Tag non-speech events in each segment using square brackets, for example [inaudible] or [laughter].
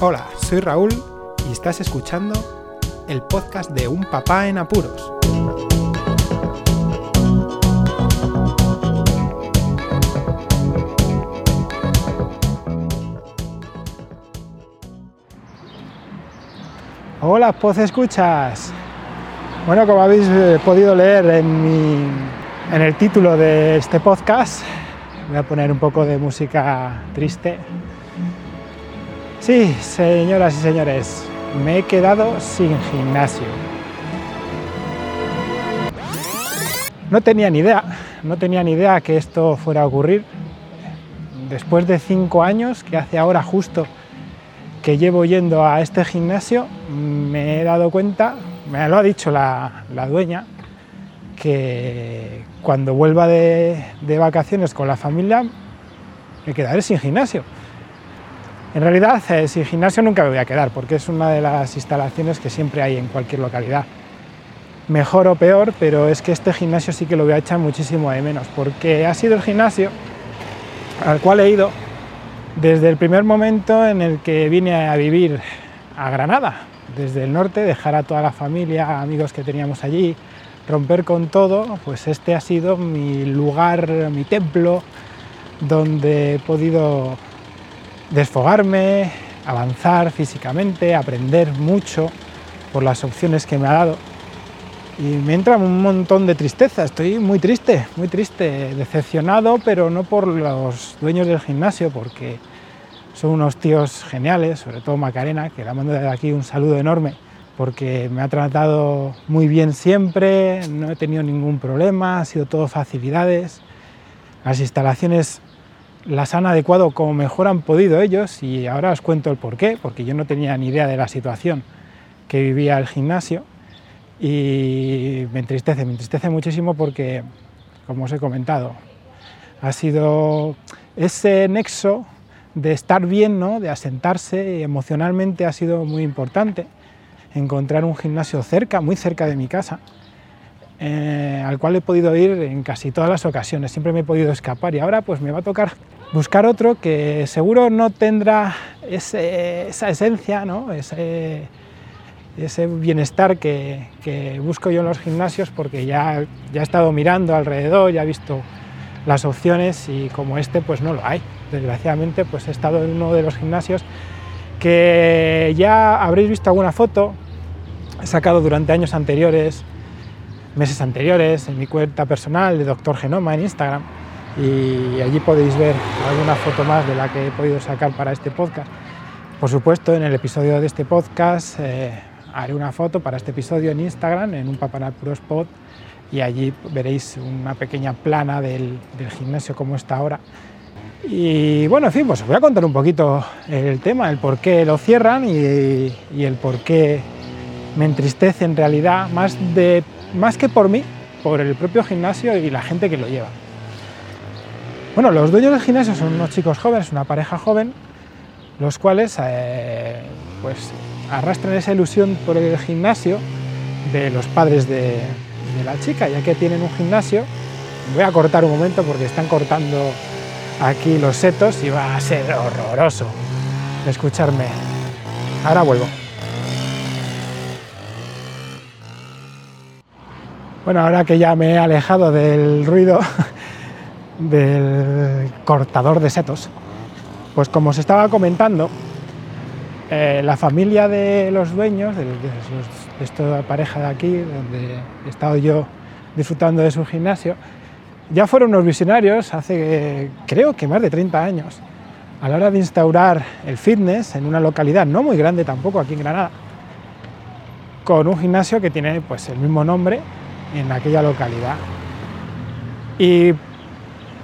Hola, soy Raúl y estás escuchando el podcast de Un Papá en Apuros. Hola, Poz Escuchas. Bueno, como habéis eh, podido leer en, mi- en el título de este podcast, voy a poner un poco de música triste. Sí, señoras y señores, me he quedado sin gimnasio. No tenía ni idea, no tenía ni idea que esto fuera a ocurrir. Después de cinco años, que hace ahora justo que llevo yendo a este gimnasio, me he dado cuenta, me lo ha dicho la, la dueña, que cuando vuelva de, de vacaciones con la familia me quedaré sin gimnasio. En realidad, eh, sin gimnasio nunca me voy a quedar, porque es una de las instalaciones que siempre hay en cualquier localidad. Mejor o peor, pero es que este gimnasio sí que lo voy a echar muchísimo de menos, porque ha sido el gimnasio al cual he ido desde el primer momento en el que vine a vivir a Granada, desde el norte, dejar a toda la familia, amigos que teníamos allí, romper con todo, pues este ha sido mi lugar, mi templo, donde he podido desfogarme, avanzar físicamente, aprender mucho por las opciones que me ha dado. Y me entra un montón de tristeza, estoy muy triste, muy triste, decepcionado, pero no por los dueños del gimnasio, porque son unos tíos geniales, sobre todo Macarena, que la mando desde aquí un saludo enorme, porque me ha tratado muy bien siempre, no he tenido ningún problema, ha sido todo facilidades, las instalaciones las han adecuado como mejor han podido ellos y ahora os cuento el porqué, porque yo no tenía ni idea de la situación que vivía el gimnasio y me entristece, me entristece muchísimo porque, como os he comentado, ha sido ese nexo de estar bien, ¿no? de asentarse emocionalmente ha sido muy importante. Encontrar un gimnasio cerca, muy cerca de mi casa, eh, al cual he podido ir en casi todas las ocasiones, siempre me he podido escapar y ahora pues me va a tocar buscar otro que seguro no tendrá ese- esa esencia, ¿no? ese, ese bienestar que, que busco yo en los gimnasios porque ya, ya he estado mirando alrededor, ya he visto las opciones y como este pues no lo hay. Desgraciadamente pues he estado en uno de los gimnasios que ya habréis visto alguna foto, he sacado durante años anteriores, meses anteriores, en mi cuenta personal de Doctor Genoma en Instagram y allí podéis ver alguna foto más de la que he podido sacar para este podcast. Por supuesto, en el episodio de este podcast eh, haré una foto para este episodio en Instagram, en un Papanapuros Pod, y allí veréis una pequeña plana del, del gimnasio como está ahora. Y bueno, en fin, pues os voy a contar un poquito el tema, el por qué lo cierran y, y el por qué me entristece en realidad, más, de, más que por mí, por el propio gimnasio y la gente que lo lleva. Bueno, los dueños del gimnasio son unos chicos jóvenes, una pareja joven, los cuales eh, pues arrastran esa ilusión por el gimnasio de los padres de, de la chica, ya que tienen un gimnasio. Voy a cortar un momento porque están cortando aquí los setos y va a ser horroroso escucharme. Ahora vuelvo. Bueno, ahora que ya me he alejado del ruido [laughs] del cortador de setos, pues como os estaba comentando, eh, la familia de los dueños, de, de esta pareja de aquí, donde he estado yo disfrutando de su gimnasio, ya fueron unos visionarios hace creo que más de 30 años, a la hora de instaurar el fitness en una localidad no muy grande tampoco aquí en Granada, con un gimnasio que tiene pues el mismo nombre en aquella localidad. Y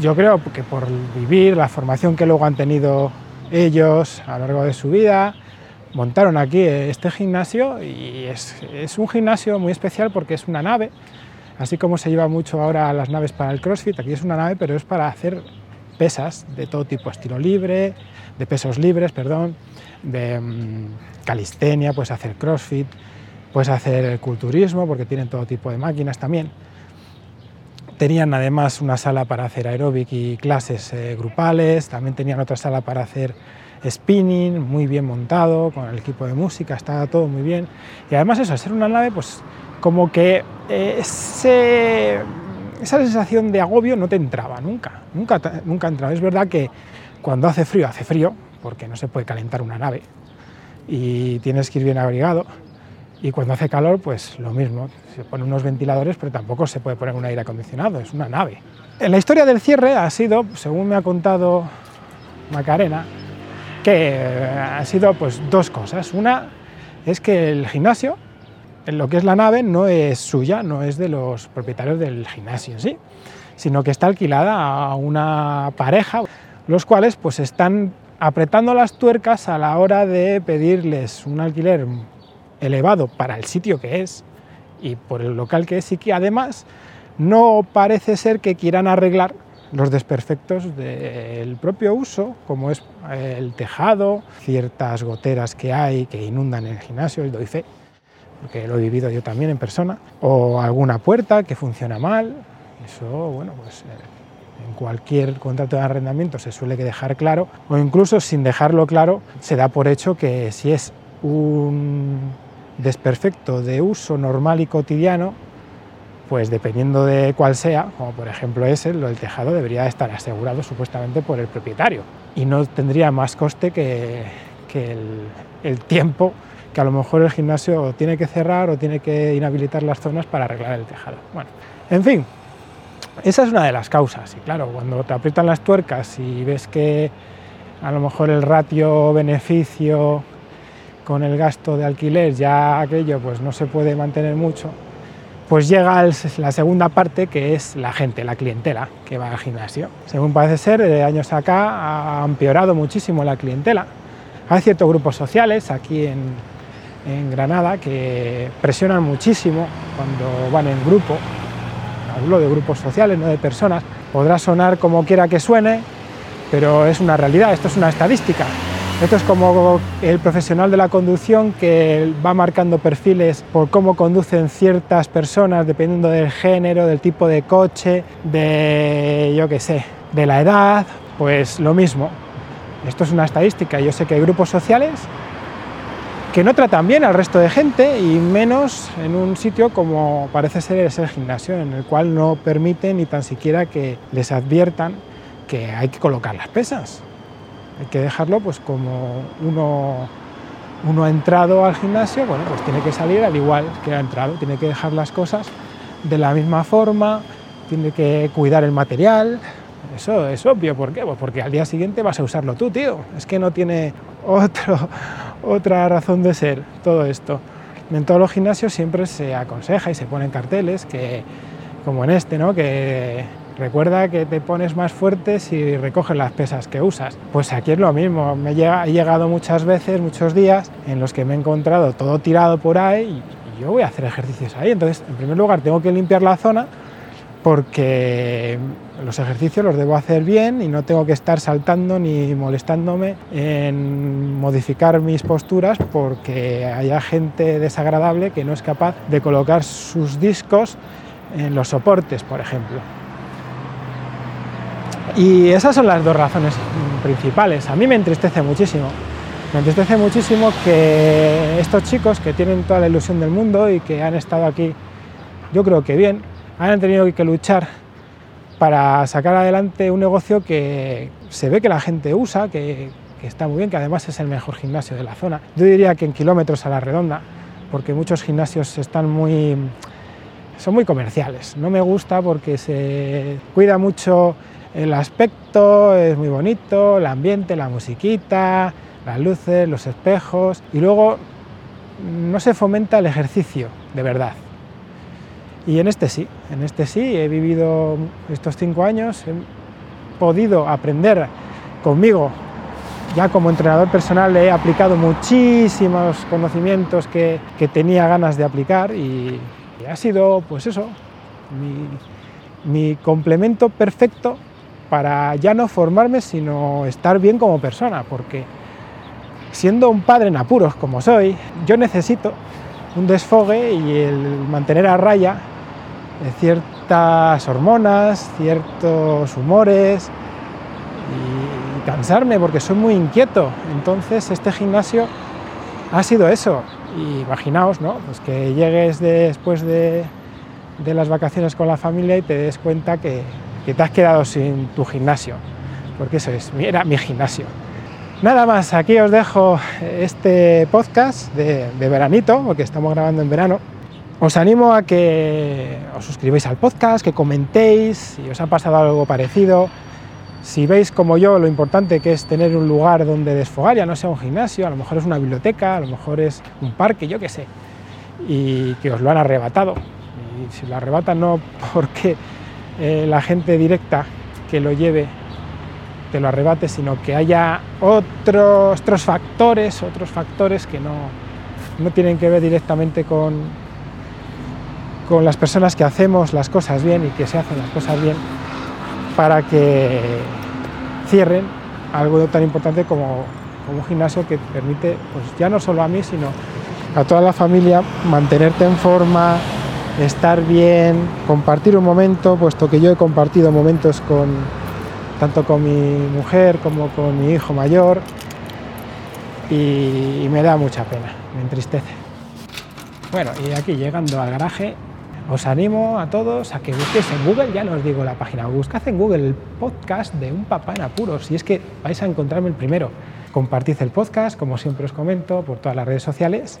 yo creo que por vivir la formación que luego han tenido ellos a lo largo de su vida, montaron aquí este gimnasio y es, es un gimnasio muy especial porque es una nave, así como se lleva mucho ahora las naves para el CrossFit, aquí es una nave pero es para hacer pesas de todo tipo, estilo libre, de pesos libres, perdón, de mm, calistenia, puedes hacer CrossFit, puedes hacer culturismo porque tienen todo tipo de máquinas también. Tenían además una sala para hacer aeróbic y clases eh, grupales, también tenían otra sala para hacer spinning, muy bien montado, con el equipo de música, estaba todo muy bien. Y además eso, al ser una nave, pues como que eh, esa sensación de agobio no te entraba nunca, nunca, nunca entraba. Es verdad que cuando hace frío, hace frío, porque no se puede calentar una nave y tienes que ir bien abrigado. Y cuando hace calor, pues lo mismo, se ponen unos ventiladores, pero tampoco se puede poner un aire acondicionado, es una nave. En la historia del cierre ha sido, según me ha contado Macarena, que ha sido pues dos cosas. Una es que el gimnasio, en lo que es la nave, no es suya, no es de los propietarios del gimnasio en sí, sino que está alquilada a una pareja, los cuales pues están apretando las tuercas a la hora de pedirles un alquiler elevado para el sitio que es y por el local que es y que además no parece ser que quieran arreglar los desperfectos del propio uso, como es el tejado, ciertas goteras que hay que inundan el gimnasio, el doy fe, porque lo he vivido yo también en persona, o alguna puerta que funciona mal, eso, bueno, pues eh, en cualquier contrato de arrendamiento se suele dejar claro, o incluso sin dejarlo claro, se da por hecho que si es un desperfecto de uso normal y cotidiano, pues dependiendo de cuál sea, como por ejemplo ese, del tejado debería estar asegurado supuestamente por el propietario y no tendría más coste que, el, tiempo que a lo mejor el gimnasio tiene que cerrar o tiene que inhabilitar las zonas para arreglar el tejado. Bueno, en fin, esa es una de las causas y claro, cuando te aprietan las tuercas y ves que a lo mejor el ratio beneficio con el gasto de alquiler ya aquello pues no se puede mantener mucho, pues llega la segunda parte que es la gente, la clientela que va al gimnasio. Según parece ser, de años acá ha empeorado muchísimo la clientela. Hay ciertos grupos sociales aquí en, en Granada que presionan muchísimo cuando van en grupo. Hablo de grupos sociales, no de personas. Podrá sonar como quiera que suene, pero es una realidad, esto es una estadística. Esto es como el profesional de la conducción que va marcando perfiles por cómo conducen ciertas personas dependiendo del género, del tipo de coche, de yo qué sé, de la edad, pues lo mismo. Esto es una estadística. Yo sé que hay grupos sociales que no tratan bien al resto de gente y menos en un sitio como parece ser ese gimnasio, en el cual no permiten ni tan siquiera que les adviertan que hay que colocar las pesas. Hay que dejarlo pues como uno, uno ha entrado al gimnasio, bueno, pues tiene que salir al igual que ha entrado, tiene que dejar las cosas de la misma forma, tiene que cuidar el material. Eso es obvio, ¿por qué? Pues porque al día siguiente vas a usarlo tú, tío. Es que no tiene otro, [laughs] otra razón de ser todo esto. En todos los gimnasios siempre se aconseja y se ponen carteles que, como en este, ¿no? que Recuerda que te pones más fuerte si recoges las pesas que usas. Pues aquí es lo mismo. Me he llegado muchas veces, muchos días, en los que me he encontrado todo tirado por ahí y yo voy a hacer ejercicios ahí. Entonces, en primer lugar, tengo que limpiar la zona porque los ejercicios los debo hacer bien y no tengo que estar saltando ni molestándome en modificar mis posturas porque haya gente desagradable que no es capaz de colocar sus discos en los soportes, por ejemplo. Y esas son las dos razones principales. A mí me entristece muchísimo. Me entristece muchísimo que estos chicos que tienen toda la ilusión del mundo y que han estado aquí, yo creo que bien, han tenido que luchar para sacar adelante un negocio que se ve que la gente usa, que, está muy bien, que además es el mejor gimnasio de la zona. Yo diría que en kilómetros a la redonda, porque muchos gimnasios están muy, son muy comerciales. No me gusta porque se cuida mucho el aspecto es muy bonito, el ambiente, la musiquita, las luces, los espejos y luego no se fomenta el ejercicio de verdad. Y en este sí, en este sí, he vivido estos cinco años, he podido aprender conmigo, ya como entrenador personal he aplicado muchísimos conocimientos que, tenía ganas de aplicar y, ha sido, pues eso, mi complemento perfecto para ya no formarme, sino estar bien como persona, porque siendo un padre en apuros como soy, yo necesito un desfogue y el mantener a raya ciertas hormonas, ciertos humores y cansarme porque soy muy inquieto. Entonces este gimnasio ha sido eso. Imaginaos, ¿no? Pues que llegues después de, de las vacaciones con la familia y te des cuenta que, que te has quedado sin tu gimnasio, porque eso es, era mi gimnasio. Nada más, aquí os dejo este podcast de, de, veranito, porque estamos grabando en verano. Os animo a que os suscribáis al podcast, que comentéis si os ha pasado algo parecido, si veis como yo lo importante que es tener un lugar donde desfogar, ya no sea un gimnasio, a lo mejor es una biblioteca, a lo mejor es un parque, yo qué sé, y que os lo han arrebatado. Y si lo arrebatan no [laughs] porque eh, la gente directa que lo lleve te lo arrebate, sino que haya otros, otros factores, otros factores que no, no tienen que ver directamente con, con las personas que hacemos las cosas bien y que se hacen las cosas bien para que cierren algo tan importante como, como un gimnasio que permite, pues ya no solo a mí, sino a toda la familia mantenerte en forma, estar bien, compartir un momento, puesto que yo he compartido momentos con tanto con mi mujer como con mi hijo mayor y, me da mucha pena, me entristece. Bueno, y aquí llegando al garaje, os animo a todos a que busquéis en Google, ya no os digo la página, buscad en Google el podcast de un papá en apuros y es que vais a encontrarme el primero. Compartid el podcast, como siempre os comento, por todas las redes sociales.